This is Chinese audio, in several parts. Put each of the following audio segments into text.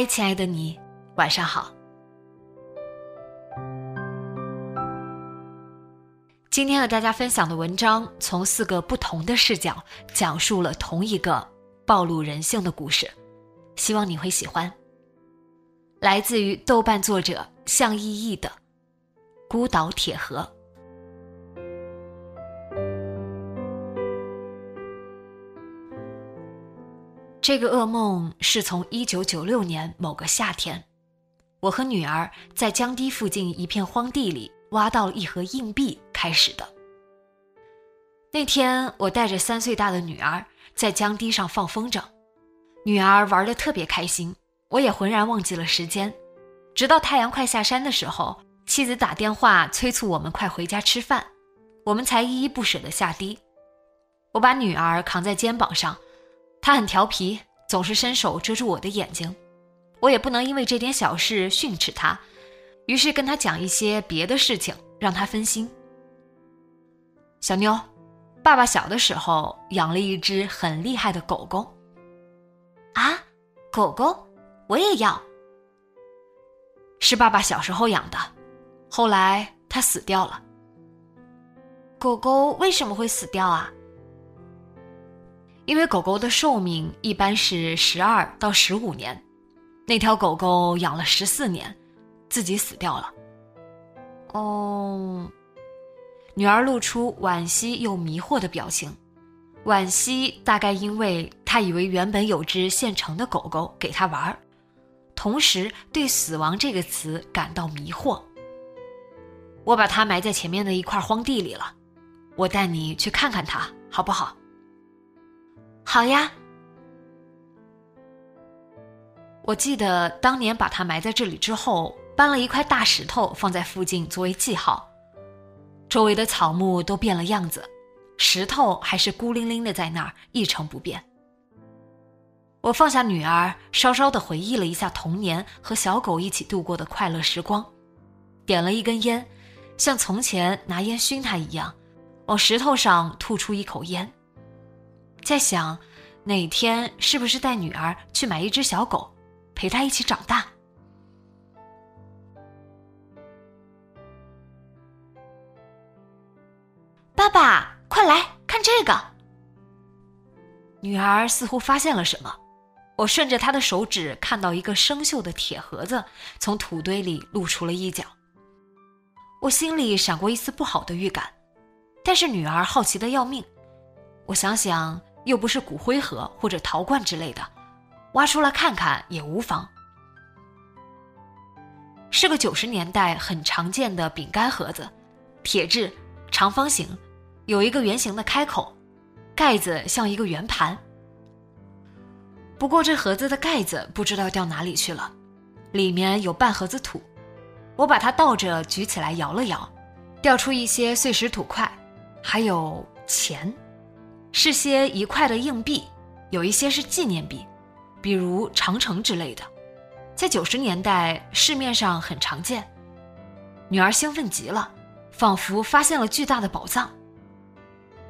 嗨，亲爱的你，晚上好。今天和大家分享的文章，从四个不同的视角讲述了同一个暴露人性的故事，希望你会喜欢。来自于豆瓣作者向熠熠的《孤岛铁盒》。这个噩梦是从一九九六年某个夏天，我和女儿在江堤附近一片荒地里挖到了一盒硬币开始的。那天，我带着三岁大的女儿在江堤上放风筝，女儿玩得特别开心，我也浑然忘记了时间。直到太阳快下山的时候，妻子打电话催促我们快回家吃饭，我们才依依不舍地下堤。我把女儿扛在肩膀上。她很调皮，总是伸手遮住我的眼睛，我也不能因为这点小事训斥他，于是跟他讲一些别的事情，让他分心。小妞，爸爸小的时候养了一只很厉害的狗狗。啊，狗狗，我也要。是爸爸小时候养的，后来它死掉了。狗狗为什么会死掉啊？因为狗狗的寿命一般是十二到十五年，那条狗狗养了十四年，自己死掉了。哦，女儿露出惋惜又迷惑的表情。惋惜大概因为她以为原本有只现成的狗狗给她玩儿，同时对死亡这个词感到迷惑。我把它埋在前面的一块荒地里了，我带你去看看它，好不好？好呀，我记得当年把它埋在这里之后，搬了一块大石头放在附近作为记号。周围的草木都变了样子，石头还是孤零零的在那儿一成不变。我放下女儿，稍稍的回忆了一下童年和小狗一起度过的快乐时光，点了一根烟，像从前拿烟熏它一样，往石头上吐出一口烟。在想，哪天是不是带女儿去买一只小狗，陪她一起长大？爸爸，快来看这个！女儿似乎发现了什么，我顺着她的手指看到一个生锈的铁盒子从土堆里露出了一角。我心里闪过一丝不好的预感，但是女儿好奇的要命，我想想。又不是骨灰盒或者陶罐之类的，挖出来看看也无妨。是个九十年代很常见的饼干盒子，铁质，长方形，有一个圆形的开口，盖子像一个圆盘。不过这盒子的盖子不知道掉哪里去了，里面有半盒子土。我把它倒着举起来摇了摇，掉出一些碎石土块，还有钱。是些一块的硬币，有一些是纪念币，比如长城之类的，在九十年代市面上很常见。女儿兴奋极了，仿佛发现了巨大的宝藏。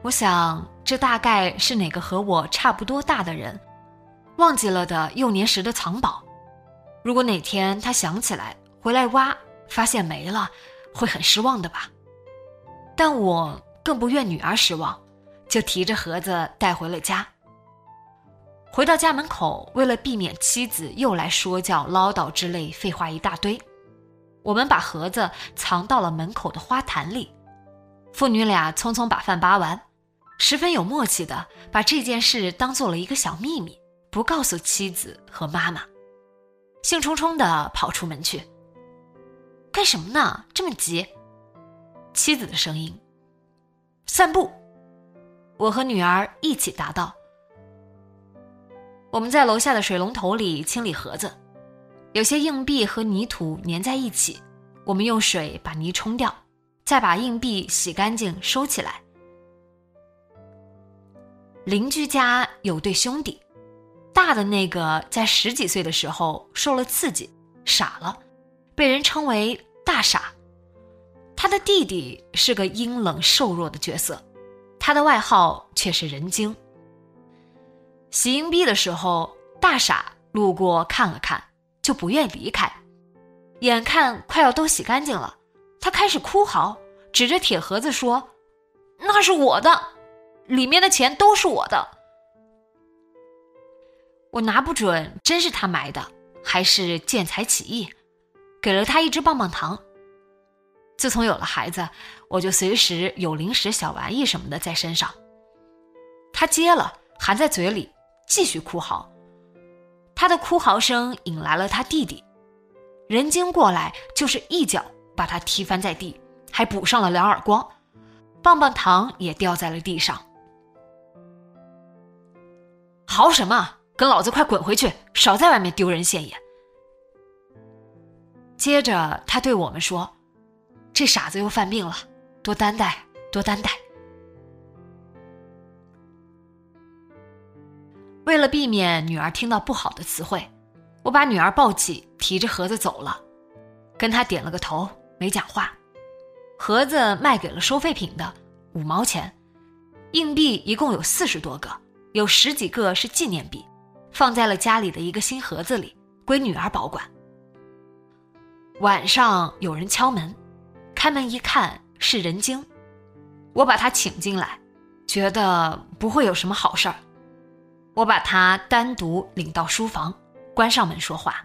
我想，这大概是哪个和我差不多大的人忘记了的幼年时的藏宝。如果哪天他想起来回来挖，发现没了，会很失望的吧？但我更不愿女儿失望。就提着盒子带回了家。回到家门口，为了避免妻子又来说教、唠叨之类废话一大堆，我们把盒子藏到了门口的花坛里。父女俩匆匆把饭扒完，十分有默契的把这件事当做了一个小秘密，不告诉妻子和妈妈，兴冲冲的跑出门去。干什么呢？这么急？妻子的声音。散步。我和女儿一起答道。我们在楼下的水龙头里清理盒子，有些硬币和泥土粘在一起，我们用水把泥冲掉。再把硬币洗干净收起来。邻居家有对兄弟，大的那个在十几岁的时候受了刺激，傻了，被人称为大傻。他的弟弟是个阴冷瘦弱的角色，他的外号却是人精。洗硬币的时候，大傻路过看了看，就不愿离开，眼看快要都洗干净了。他开始哭嚎，指着铁盒子说：“那是我的，里面的钱都是我的。”我拿不准真是他埋的，还是见财起意，给了他一支棒棒糖。自从有了孩子，我就随时有零食、小玩意什么的在身上。他接了，含在嘴里，继续哭嚎。他的哭嚎声引来了他弟弟，人精过来就是一脚。把他踢翻在地，还补上了两耳光，棒棒糖也掉在了地上。嚎什么？跟老子快滚回去！少在外面丢人现眼。接着他对我们说：“这傻子又犯病了，多担待，多担待。”为了避免女儿听到不好的词汇，我把女儿抱起，提着盒子走了，跟她点了个头。没讲话，盒子卖给了收废品的，五毛钱，硬币一共有四十多个，有十几个是纪念币，放在了家里的一个新盒子里，归女儿保管。晚上有人敲门，开门一看是人精，我把他请进来，觉得不会有什么好事儿，我把他单独领到书房，关上门说话。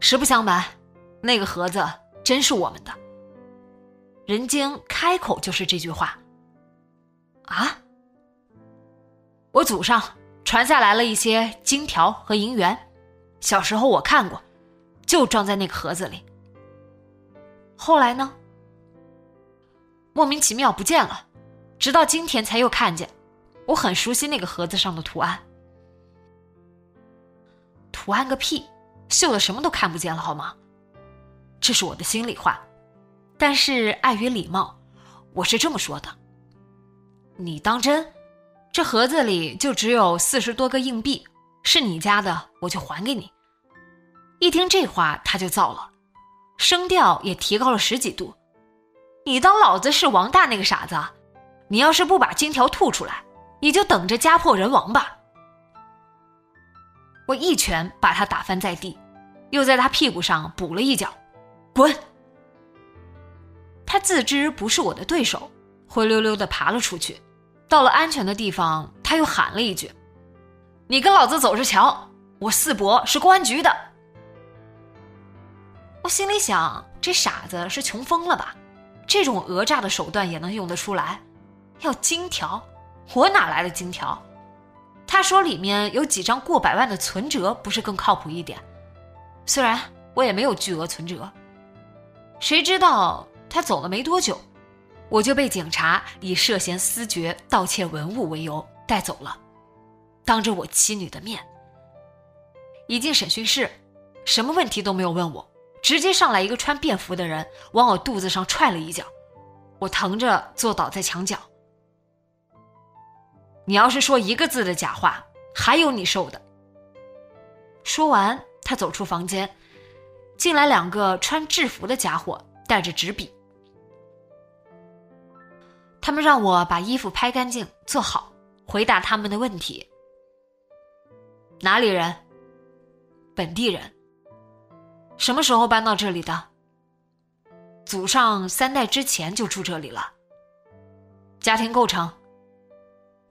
实不相瞒。那个盒子真是我们的。人精开口就是这句话。啊！我祖上传下来了一些金条和银元，小时候我看过，就装在那个盒子里。后来呢？莫名其妙不见了，直到今天才又看见。我很熟悉那个盒子上的图案。图案个屁！锈的什么都看不见了，好吗？这是我的心里话，但是碍于礼貌，我是这么说的。你当真？这盒子里就只有四十多个硬币，是你家的，我就还给你。一听这话，他就燥了，声调也提高了十几度。你当老子是王大那个傻子？你要是不把金条吐出来，你就等着家破人亡吧！我一拳把他打翻在地，又在他屁股上补了一脚。滚！他自知不是我的对手，灰溜溜的爬了出去。到了安全的地方，他又喊了一句：“你跟老子走着瞧！我四伯是公安局的。”我心里想：这傻子是穷疯了吧？这种讹诈的手段也能用得出来？要金条？我哪来的金条？他说里面有几张过百万的存折，不是更靠谱一点？虽然我也没有巨额存折。谁知道他走了没多久，我就被警察以涉嫌私掘、盗窃文物为由带走了，当着我妻女的面。一进审讯室，什么问题都没有问我，直接上来一个穿便服的人往我肚子上踹了一脚，我疼着坐倒在墙角。你要是说一个字的假话，还有你受的。说完，他走出房间。进来两个穿制服的家伙，带着纸笔。他们让我把衣服拍干净，坐好，回答他们的问题。哪里人？本地人。什么时候搬到这里的？祖上三代之前就住这里了。家庭构成？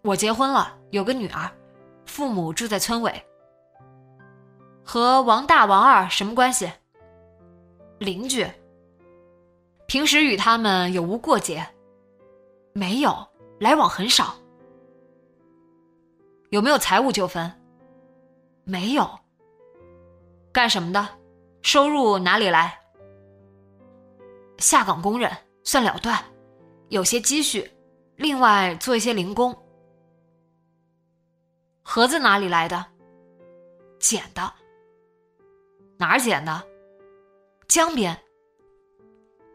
我结婚了，有个女儿，父母住在村尾。和王大、王二什么关系？邻居。平时与他们有无过节？没有，来往很少。有没有财务纠纷？没有。干什么的？收入哪里来？下岗工人，算了断，有些积蓄，另外做一些零工。盒子哪里来的？捡的。哪儿捡的？江边。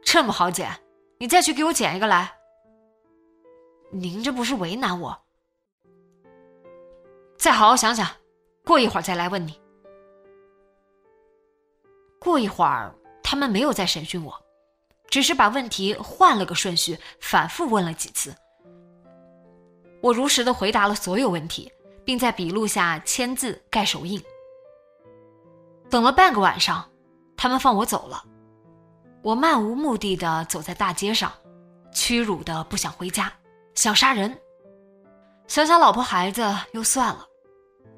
这么好捡，你再去给我捡一个来。您这不是为难我？再好好想想，过一会儿再来问你。过一会儿，他们没有再审讯我，只是把问题换了个顺序，反复问了几次。我如实的回答了所有问题，并在笔录下签字盖手印。等了半个晚上，他们放我走了。我漫无目的的走在大街上，屈辱的不想回家，想杀人。想想老婆孩子又算了，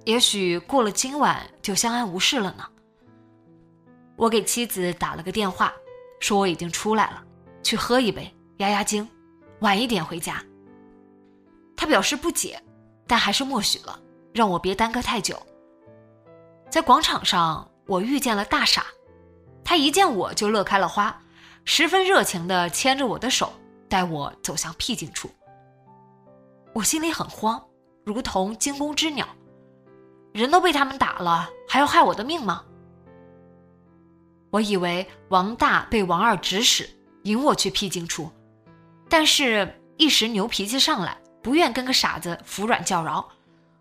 也许过了今晚就相安无事了呢。我给妻子打了个电话，说我已经出来了，去喝一杯压压惊，晚一点回家。他表示不解，但还是默许了，让我别耽搁太久。在广场上。我遇见了大傻，他一见我就乐开了花，十分热情地牵着我的手，带我走向僻静处。我心里很慌，如同惊弓之鸟，人都被他们打了，还要害我的命吗？我以为王大被王二指使，引我去僻静处，但是一时牛脾气上来，不愿跟个傻子服软叫饶，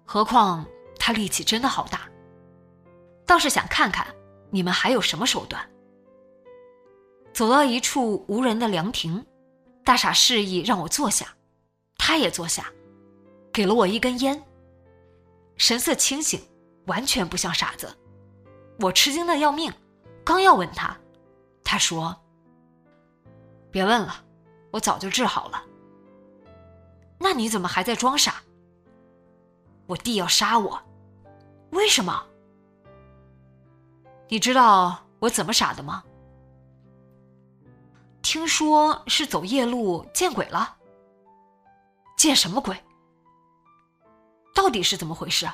何况他力气真的好大。倒是想看看你们还有什么手段。走到一处无人的凉亭，大傻示意让我坐下，他也坐下，给了我一根烟。神色清醒，完全不像傻子。我吃惊的要命，刚要问他，他说：“别问了，我早就治好了。”那你怎么还在装傻？我弟要杀我，为什么？你知道我怎么傻的吗？听说是走夜路见鬼了。见什么鬼？到底是怎么回事？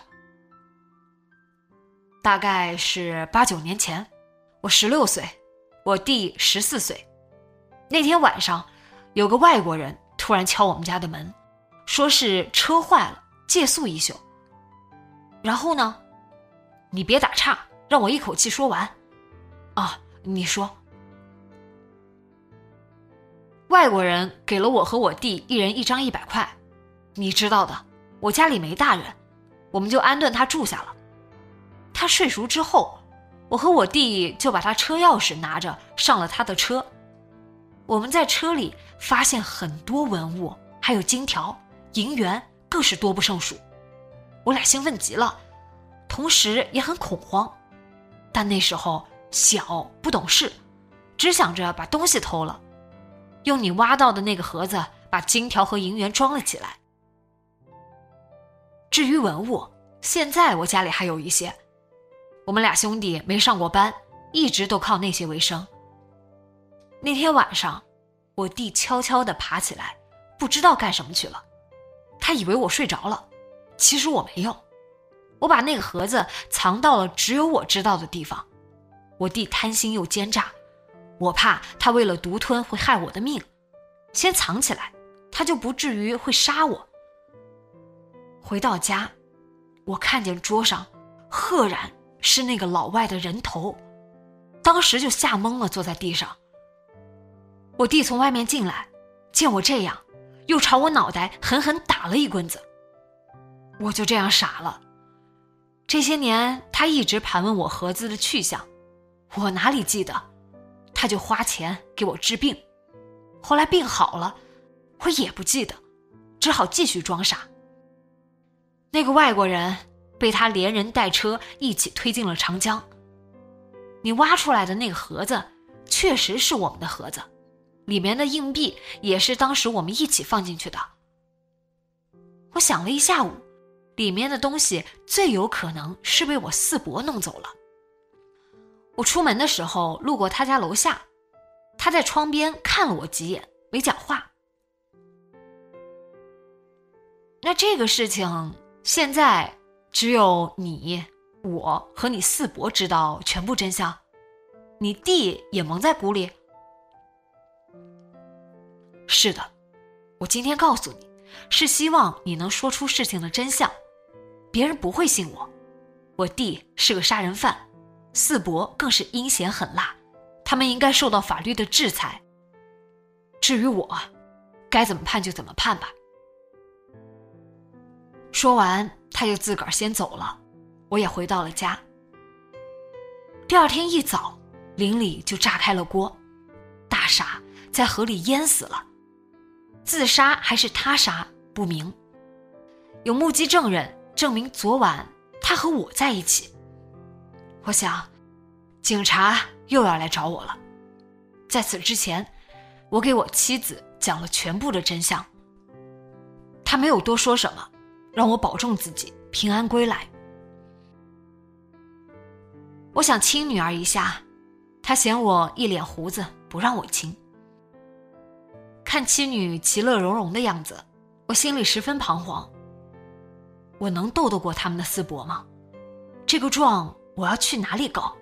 大概是八九年前，我十六岁，我弟十四岁。那天晚上，有个外国人突然敲我们家的门，说是车坏了，借宿一宿。然后呢？你别打岔。让我一口气说完，啊，你说，外国人给了我和我弟一人一张一百块，你知道的，我家里没大人，我们就安顿他住下了。他睡熟之后，我和我弟就把他车钥匙拿着上了他的车。我们在车里发现很多文物，还有金条、银元，更是多不胜数。我俩兴奋极了，同时也很恐慌。但那时候小不懂事，只想着把东西偷了，用你挖到的那个盒子把金条和银元装了起来。至于文物，现在我家里还有一些。我们俩兄弟没上过班，一直都靠那些为生。那天晚上，我弟悄悄地爬起来，不知道干什么去了。他以为我睡着了，其实我没有。我把那个盒子藏到了只有我知道的地方。我弟贪心又奸诈，我怕他为了独吞会害我的命，先藏起来，他就不至于会杀我。回到家，我看见桌上赫然是那个老外的人头，当时就吓懵了，坐在地上。我弟从外面进来，见我这样，又朝我脑袋狠狠打了一棍子。我就这样傻了。这些年，他一直盘问我盒子的去向，我哪里记得？他就花钱给我治病，后来病好了，我也不记得，只好继续装傻。那个外国人被他连人带车一起推进了长江。你挖出来的那个盒子，确实是我们的盒子，里面的硬币也是当时我们一起放进去的。我想了一下午，里面的东西最有可能是被我四伯弄走了。我出门的时候路过他家楼下，他在窗边看了我几眼，没讲话。那这个事情现在只有你、我和你四伯知道全部真相，你弟也蒙在鼓里。是的，我今天告诉你，是希望你能说出事情的真相，别人不会信我。我弟是个杀人犯，四伯更是阴险狠辣，他们应该受到法律的制裁。至于我，该怎么判就怎么判吧。说完，他就自个儿先走了，我也回到了家。第二天一早，邻里就炸开了锅，大傻在河里淹死了，自杀还是他杀不明。有目击证人证明昨晚他和我在一起。我想，警察又要来找我了。在此之前，我给我妻子讲了全部的真相，他没有多说什么。让我保重自己，平安归来。我想亲女儿一下，她嫌我一脸胡子，不让我亲。看妻女其乐融融的样子，我心里十分彷徨。我能斗得过他们的四伯吗？这个状我要去哪里告？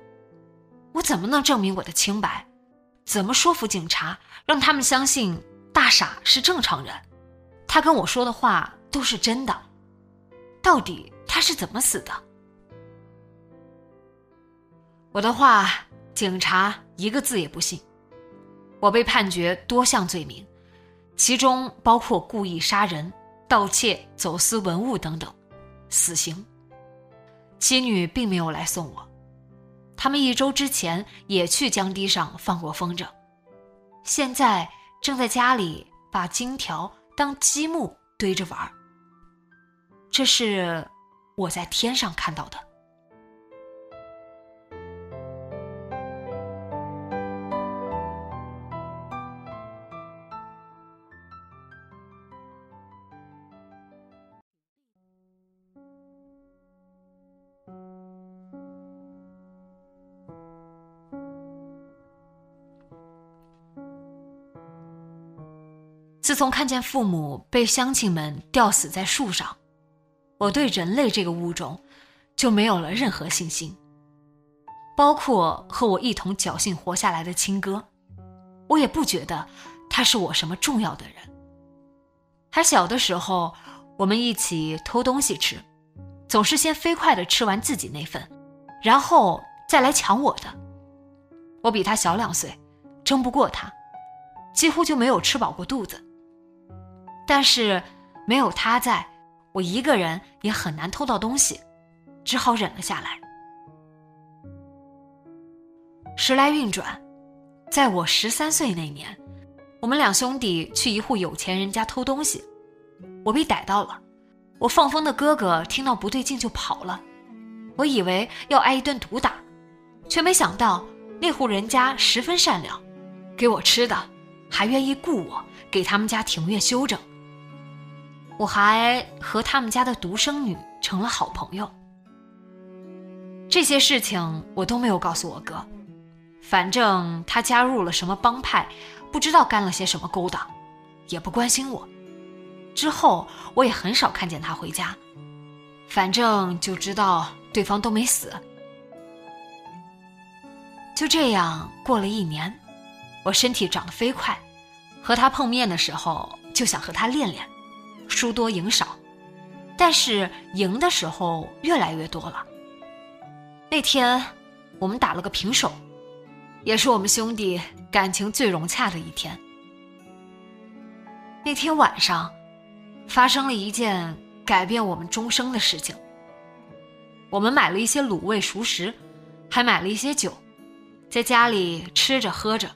我怎么能证明我的清白？怎么说服警察，让他们相信大傻是正常人？他跟我说的话都是真的。到底他是怎么死的？我的话，警察一个字也不信。我被判决多项罪名，其中包括故意杀人、盗窃、走私文物等等，死刑。妻女并没有来送我，他们一周之前也去江堤上放过风筝，现在正在家里把金条当积木堆着玩。这是我在天上看到的。自从看见父母被乡亲们吊死在树上。我对人类这个物种就没有了任何信心，包括和我一同侥幸活下来的亲哥，我也不觉得他是我什么重要的人。还小的时候，我们一起偷东西吃，总是先飞快的吃完自己那份，然后再来抢我的。我比他小两岁，争不过他，几乎就没有吃饱过肚子。但是没有他在。我一个人也很难偷到东西，只好忍了下来。时来运转，在我十三岁那年，我们两兄弟去一户有钱人家偷东西，我被逮到了。我放风的哥哥听到不对劲就跑了，我以为要挨一顿毒打，却没想到那户人家十分善良，给我吃的，还愿意雇我给他们家庭院修整。我还和他们家的独生女成了好朋友。这些事情我都没有告诉我哥，反正他加入了什么帮派，不知道干了些什么勾当，也不关心我。之后我也很少看见他回家，反正就知道对方都没死。就这样过了一年，我身体长得飞快，和他碰面的时候就想和他练练。输多赢少，但是赢的时候越来越多了。那天我们打了个平手，也是我们兄弟感情最融洽的一天。那天晚上，发生了一件改变我们终生的事情。我们买了一些卤味熟食，还买了一些酒，在家里吃着喝着，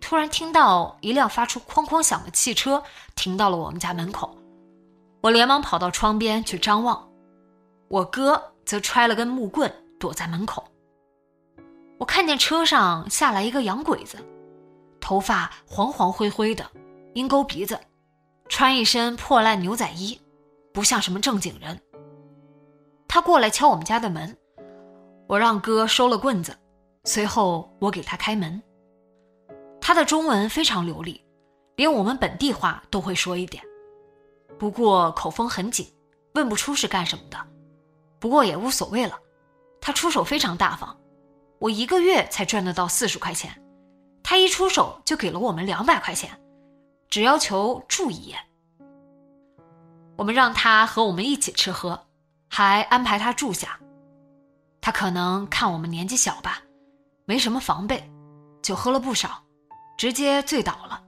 突然听到一辆发出哐哐响的汽车停到了我们家门口。我连忙跑到窗边去张望，我哥则揣了根木棍躲在门口。我看见车上下来一个洋鬼子，头发黄黄灰灰的，鹰钩鼻子，穿一身破烂牛仔衣，不像什么正经人。他过来敲我们家的门，我让哥收了棍子，随后我给他开门。他的中文非常流利，连我们本地话都会说一点，不过口风很紧，问不出是干什么的。不过也无所谓了，他出手非常大方，我一个月才赚得到四十块钱，他一出手就给了我们两百块钱，只要求住一夜。我们让他和我们一起吃喝。还安排他住下，他可能看我们年纪小吧，没什么防备，酒喝了不少，直接醉倒了。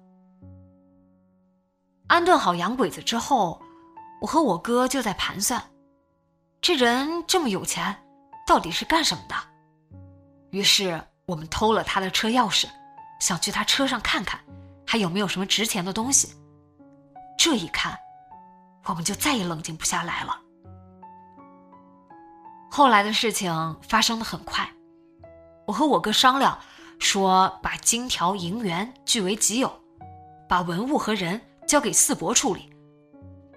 安顿好洋鬼子之后，我和我哥就在盘算，这人这么有钱，到底是干什么的？于是我们偷了他的车钥匙，想去他车上看看，还有没有什么值钱的东西。这一看，我们就再也冷静不下来了。后来的事情发生的很快，我和我哥商量，说把金条银元据为己有，把文物和人交给四伯处理。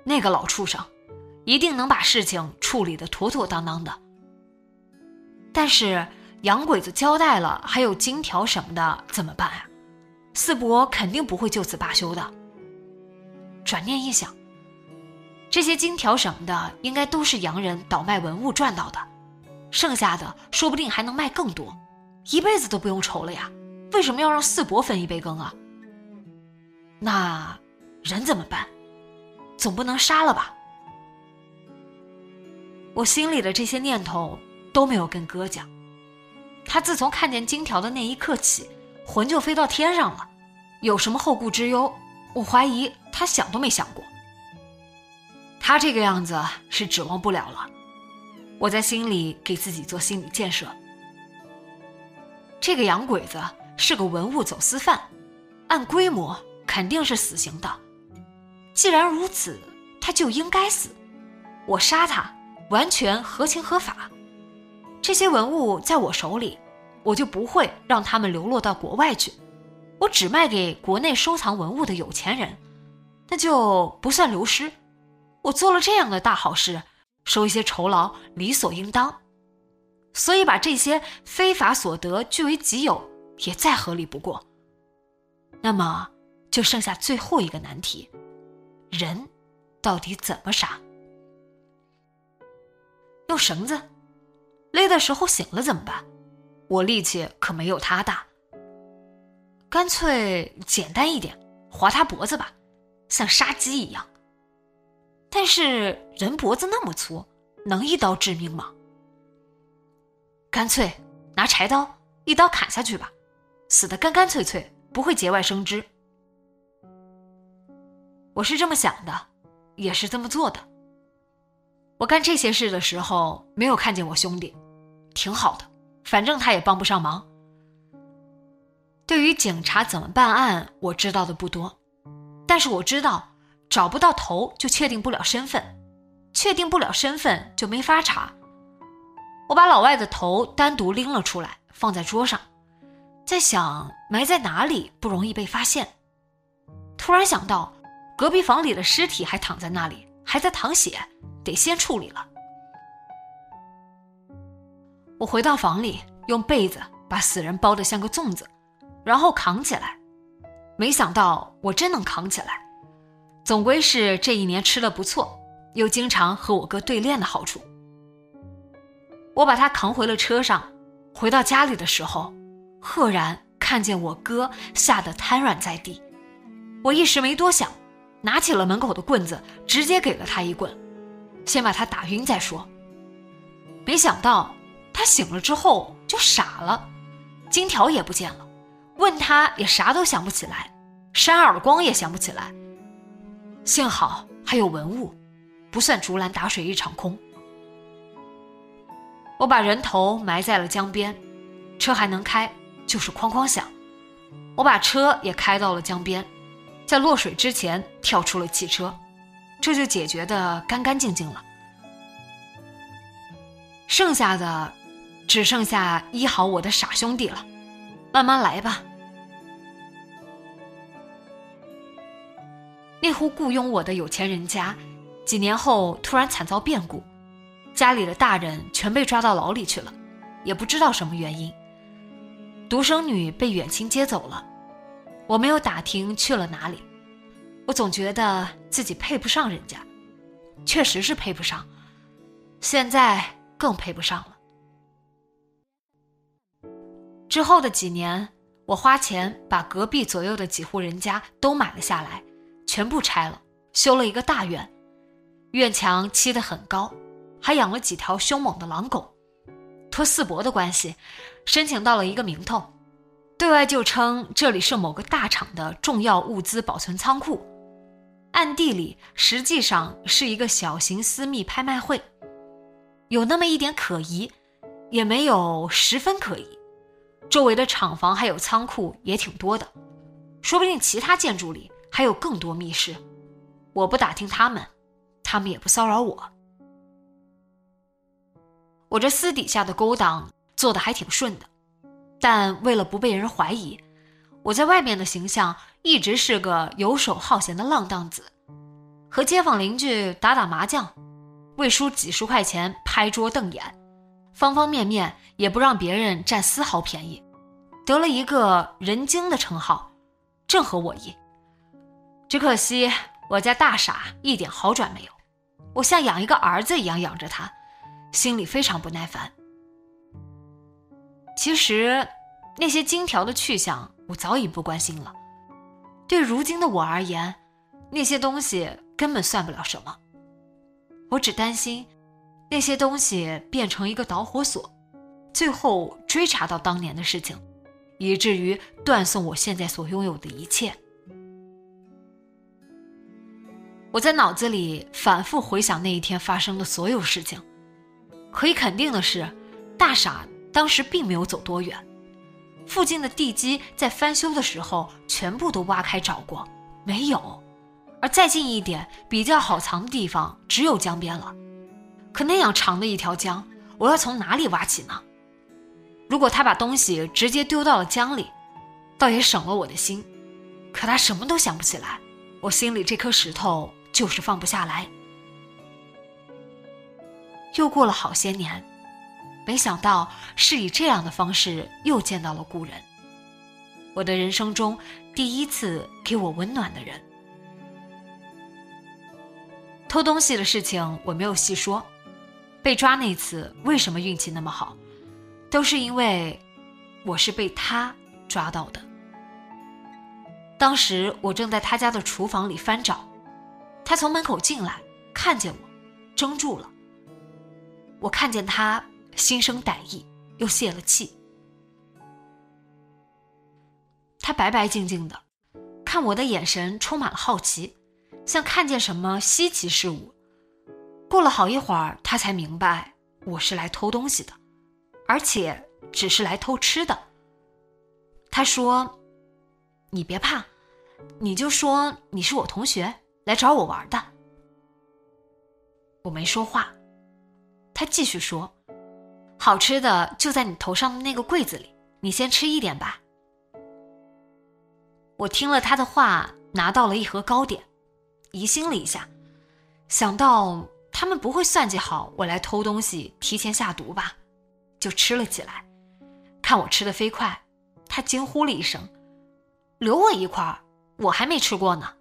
那个老畜生，一定能把事情处理的妥妥当当的。但是洋鬼子交代了，还有金条什么的怎么办啊？四伯肯定不会就此罢休的。转念一想。这些金条什么的，应该都是洋人倒卖文物赚到的，剩下的说不定还能卖更多，一辈子都不用愁了呀！为什么要让四伯分一杯羹啊？那人怎么办？总不能杀了吧？我心里的这些念头都没有跟哥讲，他自从看见金条的那一刻起，魂就飞到天上了，有什么后顾之忧，我怀疑他想都没想过。他这个样子是指望不了了，我在心里给自己做心理建设。这个洋鬼子是个文物走私犯，按规模肯定是死刑的。既然如此，他就应该死。我杀他完全合情合法。这些文物在我手里，我就不会让他们流落到国外去。我只卖给国内收藏文物的有钱人，那就不算流失。我做了这样的大好事，收一些酬劳理所应当，所以把这些非法所得据为己有也再合理不过。那么就剩下最后一个难题：人到底怎么杀？用绳子勒的时候醒了怎么办？我力气可没有他大，干脆简单一点，划他脖子吧，像杀鸡一样。但是人脖子那么粗，能一刀致命吗？干脆拿柴刀一刀砍下去吧，死得干干脆脆，不会节外生枝。我是这么想的，也是这么做的。我干这些事的时候，没有看见我兄弟，挺好的，反正他也帮不上忙。对于警察怎么办案，我知道的不多，但是我知道。找不到头就确定不了身份，确定不了身份就没法查。我把老外的头单独拎了出来，放在桌上，在想埋在哪里不容易被发现。突然想到，隔壁房里的尸体还躺在那里，还在淌血，得先处理了。我回到房里，用被子把死人包得像个粽子，然后扛起来。没想到我真能扛起来。总归是这一年吃的不错，又经常和我哥对练的好处。我把他扛回了车上，回到家里的时候，赫然看见我哥吓得瘫软在地。我一时没多想，拿起了门口的棍子，直接给了他一棍，先把他打晕再说。没想到他醒了之后就傻了，金条也不见了，问他也啥都想不起来，扇耳光也想不起来。幸好还有文物，不算竹篮打水一场空。我把人头埋在了江边，车还能开，就是哐哐响。我把车也开到了江边，在落水之前跳出了汽车，这就解决的干干净净了。剩下的，只剩下医好我的傻兄弟了，慢慢来吧。那户雇佣我的有钱人家，几年后突然惨遭变故，家里的大人全被抓到牢里去了，也不知道什么原因。独生女被远亲接走了，我没有打听去了哪里。我总觉得自己配不上人家，确实是配不上，现在更配不上了。之后的几年，我花钱把隔壁左右的几户人家都买了下来，全部拆了，修了一个大院，院墙砌得很高，还养了几条凶猛的狼狗。托四伯的关系，申请到了一个名头，对外就称这里是某个大厂的重要物资保存仓库，暗地里实际上是一个小型私密拍卖会，有那么一点可疑，也没有十分可疑。周围的厂房还有仓库也挺多的，说不定其他建筑里还有更多密室。我不打听他们，他们也不骚扰我。我这私底下的勾当做的还挺顺的，但为了不被人怀疑，我在外面的形象一直是个游手好闲的浪荡子，和街坊邻居打打麻将，为输几十块钱拍桌瞪眼，方方面面也不让别人占丝毫便宜，得了一个人精的称号，正合我意。只可惜我家大傻一点好转没有，我像养一个儿子一样养着他。心里非常不耐烦。其实，那些金条的去向我早已不关心了。对如今的我而言，那些东西根本算不了什么。我只担心，那些东西变成一个导火索，最后追查到当年的事情，以至于断送我现在所拥有的一切。我在脑子里反复回想那一天发生的所有事情。可以肯定的是，大傻当时并没有走多远，附近的地基在翻修的时候全部都挖开找过，没有。而再近一点，比较好藏的地方只有江边了。可那样长的一条江，我要从哪里挖起呢？如果他把东西直接丢到了江里，倒也省了我的心。可他什么都想不起来，我心里这颗石头就是放不下来。又过了好些年，没想到是以这样的方式又见到了故人。我的人生中第一次给我温暖的人。偷东西的事情我没有细说，被抓那次为什么运气那么好，都是因为我是被他抓到的。当时我正在他家的厨房里翻找，他从门口进来，看见我，怔住了。我看见他心生歹意，又泄了气。他白白净净的，看我的眼神充满了好奇，像看见什么稀奇事物。过了好一会儿，他才明白我是来偷东西的，而且只是来偷吃的。他说：“你别怕，你就说你是我同学来找我玩的。”我没说话。他继续说：“好吃的就在你头上的那个柜子里，你先吃一点吧。”我听了他的话，拿到了一盒糕点，疑心了一下，想到他们不会算计好我来偷东西，提前下毒吧，就吃了起来。看我吃的飞快，他惊呼了一声：“留我一块儿，我还没吃过呢。”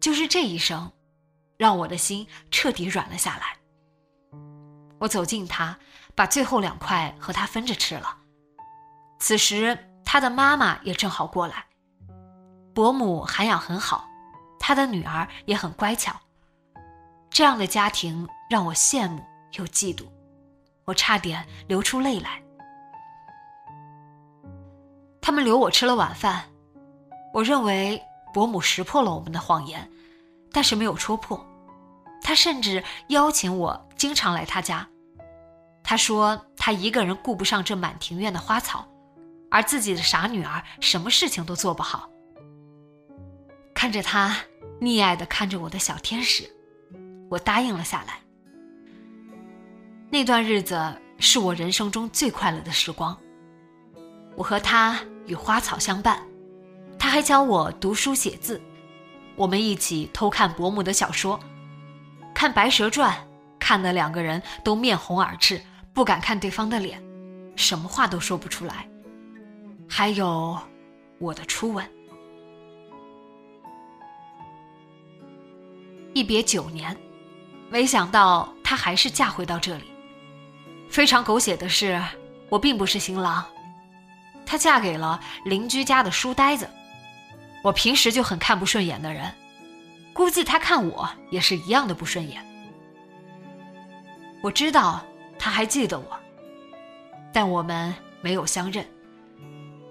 就是这一声，让我的心彻底软了下来。我走近他，把最后两块和他分着吃了。此时，他的妈妈也正好过来。伯母涵养很好，他的女儿也很乖巧。这样的家庭让我羡慕又嫉妒，我差点流出泪来。他们留我吃了晚饭，我认为伯母识破了我们的谎言，但是没有戳破。他甚至邀请我经常来他家。他说他一个人顾不上这满庭院的花草，而自己的傻女儿什么事情都做不好。看着他溺爱的看着我的小天使，我答应了下来。那段日子是我人生中最快乐的时光。我和他与花草相伴，他还教我读书写字，我们一起偷看伯母的小说。看《白蛇传》，看得两个人都面红耳赤，不敢看对方的脸，什么话都说不出来。还有我的初吻，一别九年，没想到她还是嫁回到这里。非常狗血的是，我并不是新郎，她嫁给了邻居家的书呆子。我平时就很看不顺眼的人，估计他看我也是一样的不顺眼。我知道他还记得我，但我们没有相认。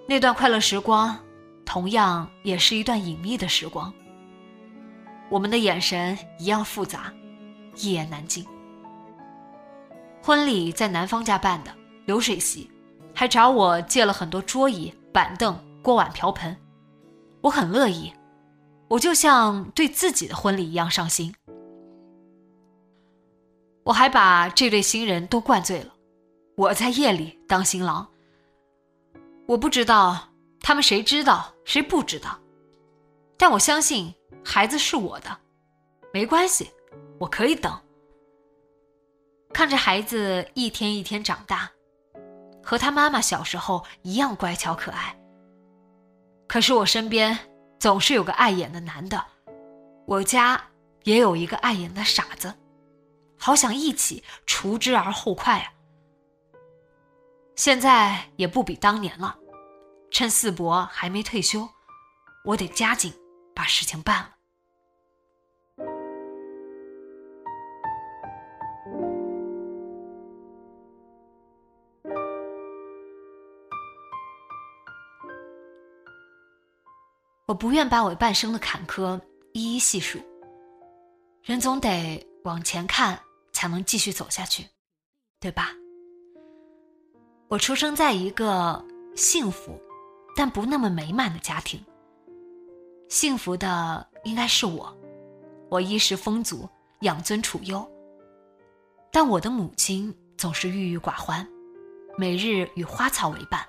那段快乐时光，同样也是一段隐秘的时光。我们的眼神一样复杂，一言难尽。婚礼在男方家办的，流水席，还找我借了很多桌椅、板凳、锅碗瓢盆。我很乐意，我就像对自己的婚礼一样上心。我还把这对新人都灌醉了，我在夜里当新郎。我不知道他们谁知道谁不知道，但我相信孩子是我的，没关系，我可以等。看着孩子一天一天长大，和他妈妈小时候一样乖巧可爱。可是我身边总是有个碍眼的男的，我家也有一个碍眼的傻子，好想一起除之而后快啊！现在也不比当年了，趁四伯还没退休，我得加紧把事情办了。我不愿把我半生的坎坷一一细数。人总得往前看，才能继续走下去，对吧？我出生在一个幸福，但不那么美满的家庭。幸福的应该是我，我衣食丰足，养尊处优。但我的母亲总是郁郁寡欢，每日与花草为伴。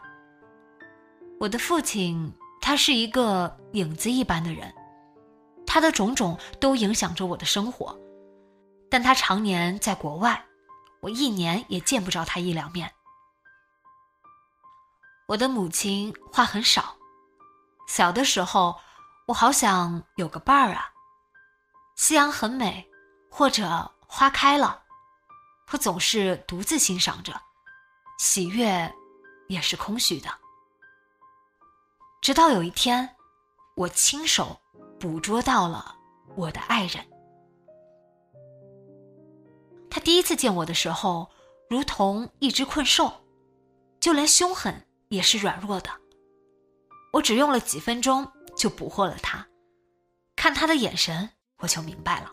我的父亲。他是一个影子一般的人，他的种种都影响着我的生活，但他常年在国外，我一年也见不着他一两面。我的母亲话很少，小的时候我好想有个伴儿啊，夕阳很美，或者花开了，我总是独自欣赏着，喜悦也是空虚的。直到有一天，我亲手捕捉到了我的爱人。他第一次见我的时候，如同一只困兽，就连凶狠也是软弱的。我只用了几分钟就捕获了他，看他的眼神，我就明白了。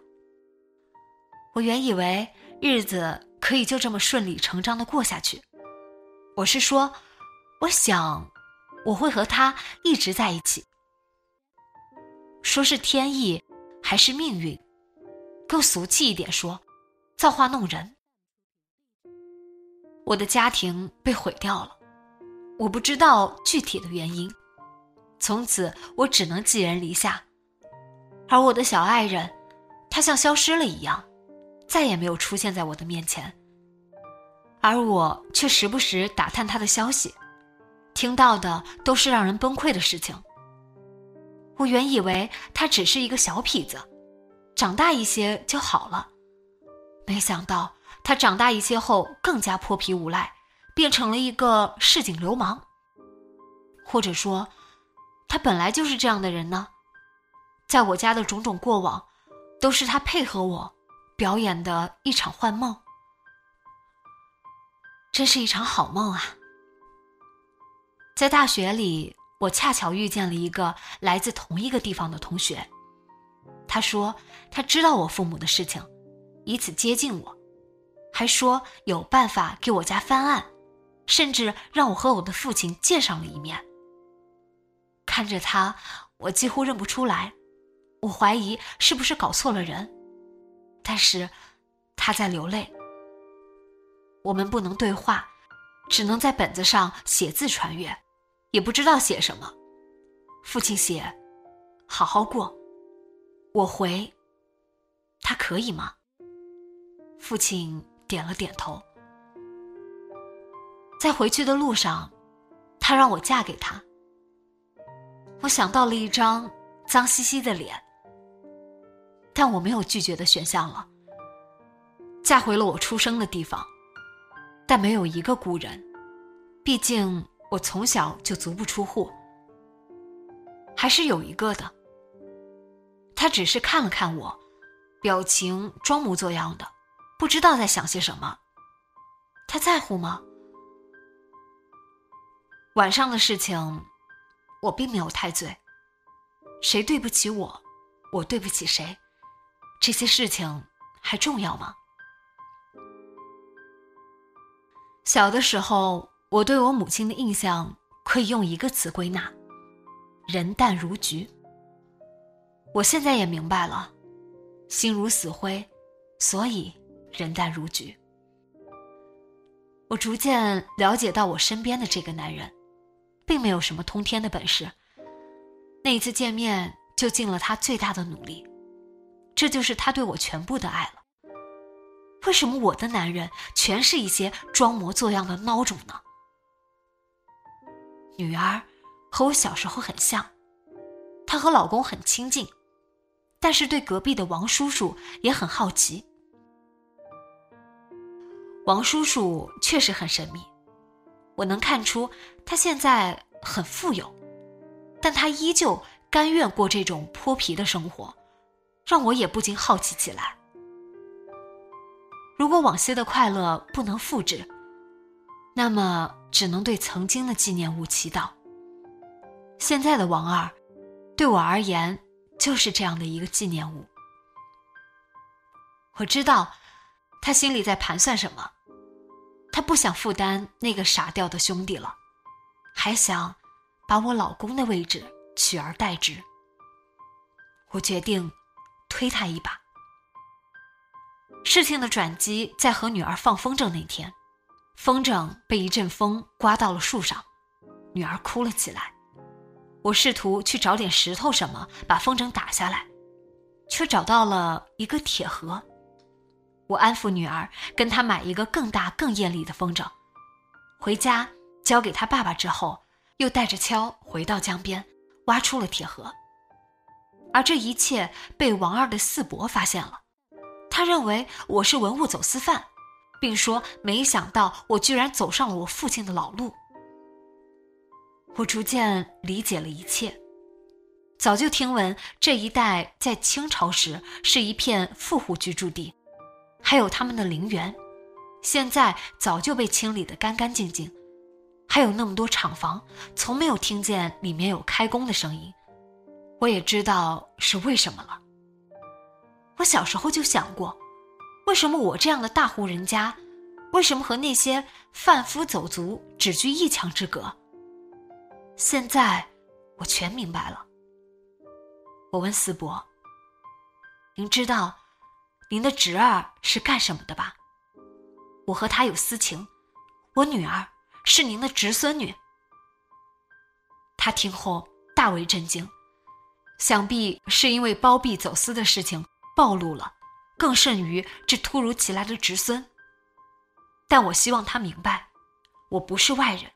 我原以为日子可以就这么顺理成章的过下去，我是说，我想。我会和他一直在一起。说是天意，还是命运？更俗气一点说，造化弄人。我的家庭被毁掉了，我不知道具体的原因。从此，我只能寄人篱下。而我的小爱人，他像消失了一样，再也没有出现在我的面前。而我却时不时打探他的消息。听到的都是让人崩溃的事情。我原以为他只是一个小痞子，长大一些就好了，没想到他长大一些后更加泼皮无赖，变成了一个市井流氓。或者说，他本来就是这样的人呢？在我家的种种过往，都是他配合我表演的一场幻梦。真是一场好梦啊！在大学里，我恰巧遇见了一个来自同一个地方的同学。他说他知道我父母的事情，以此接近我，还说有办法给我家翻案，甚至让我和我的父亲见上了一面。看着他，我几乎认不出来，我怀疑是不是搞错了人。但是他在流泪。我们不能对话，只能在本子上写字传阅。也不知道写什么，父亲写：“好好过。”我回：“他可以吗？”父亲点了点头。在回去的路上，他让我嫁给他。我想到了一张脏兮兮的脸，但我没有拒绝的选项了。嫁回了我出生的地方，但没有一个故人，毕竟我从小就足不出户。还是有一个的，他只是看了看我，表情装模作样的，不知道在想些什么。他在乎吗？晚上的事情，我并没有太醉。谁对不起我，我对不起谁，这些事情还重要吗？小的时候，我对我母亲的印象可以用一个词归纳：人淡如菊。我现在也明白了，心如死灰，所以人淡如菊。我逐渐了解到，我身边的这个男人。并没有什么通天的本事。那一次见面就尽了他最大的努力，这就是他对我全部的爱了。为什么我的男人全是一些装模作样的孬种呢？女儿和我小时候很像，她和老公很亲近，但是对隔壁的王叔叔也很好奇。王叔叔确实很神秘。我能看出他现在很富有，但他依旧甘愿过这种泼皮的生活，让我也不禁好奇起来。如果往昔的快乐不能复制，那么只能对曾经的纪念物祈祷。现在的王二，对我而言就是这样的一个纪念物。我知道，他心里在盘算什么。他不想负担那个傻掉的兄弟了，还想把我老公的位置取而代之。我决定推他一把。事情的转机在和女儿放风筝那天，风筝被一阵风刮到了树上，女儿哭了起来。我试图去找点石头什么把风筝打下来，却找到了一个铁盒。我安抚女儿，跟她买一个更大、更艳丽的风筝，回家交给她爸爸之后，又带着锹回到江边，挖出了铁盒。而这一切被王二的四伯发现了，他认为我是文物走私犯，并说没想到我居然走上了我父亲的老路。我逐渐理解了一切，早就听闻这一带在清朝时是一片富户居住地。还有他们的陵园，现在早就被清理得干干净净，还有那么多厂房，从没有听见里面有开工的声音。我也知道是为什么了。我小时候就想过，为什么我这样的大户人家，为什么和那些贩夫走卒只居一墙之隔？现在我全明白了。我问四伯：“您知道？”您的侄儿是干什么的吧？我和他有私情，我女儿是您的侄孙女。他听后大为震惊，想必是因为包庇走私的事情暴露了，更甚于这突如其来的侄孙。但我希望他明白，我不是外人。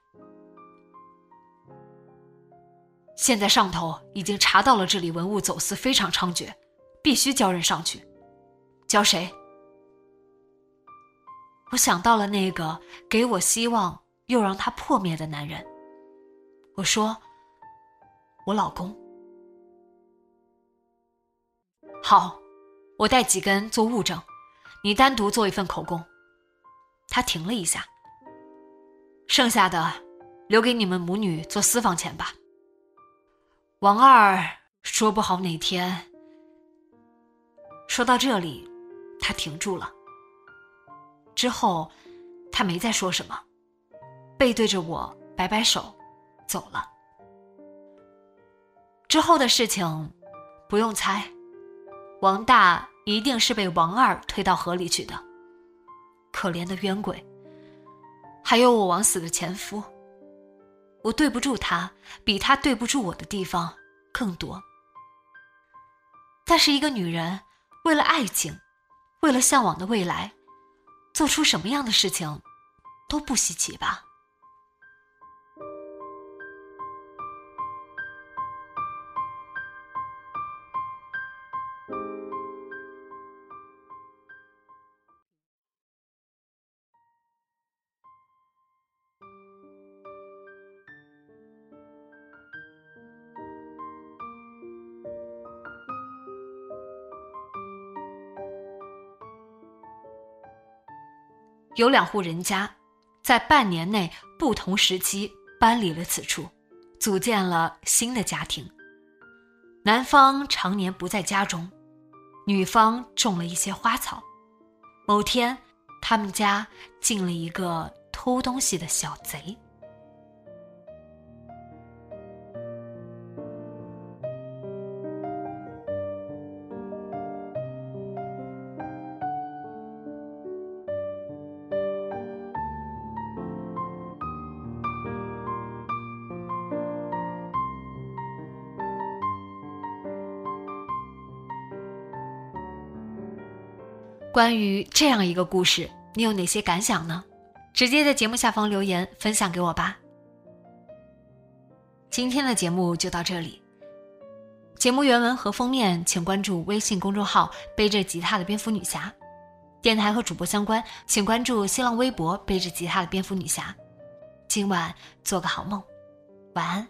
现在上头已经查到了这里文物走私非常猖獗，必须交人上去。教谁？我想到了那个给我希望又让他破灭的男人。我说：“我老公。”好，我带几根做物证，你单独做一份口供。他停了一下，剩下的留给你们母女做私房钱吧。王二说不好哪天。说到这里。他停住了，之后，他没再说什么，背对着我摆摆手，走了。之后的事情，不用猜，王大一定是被王二推到河里去的，可怜的冤鬼。还有我枉死的前夫，我对不住他，比他对不住我的地方更多。但是一个女人为了爱情。为了向往的未来做出什么样的事情都不稀奇吧？有两户人家，在半年内不同时期搬离了此处，组建了新的家庭。男方常年不在家中，女方种了一些花草。某天，他们家进了一个偷东西的小贼。关于这样一个故事，你有哪些感想呢？直接在节目下方留言分享给我吧。今天的节目就到这里。节目原文和封面，请关注微信公众号“背着吉他的蝙蝠女侠”。电台和主播相关，请关注新浪微博“背着吉他的蝙蝠女侠”。今晚做个好梦，晚安。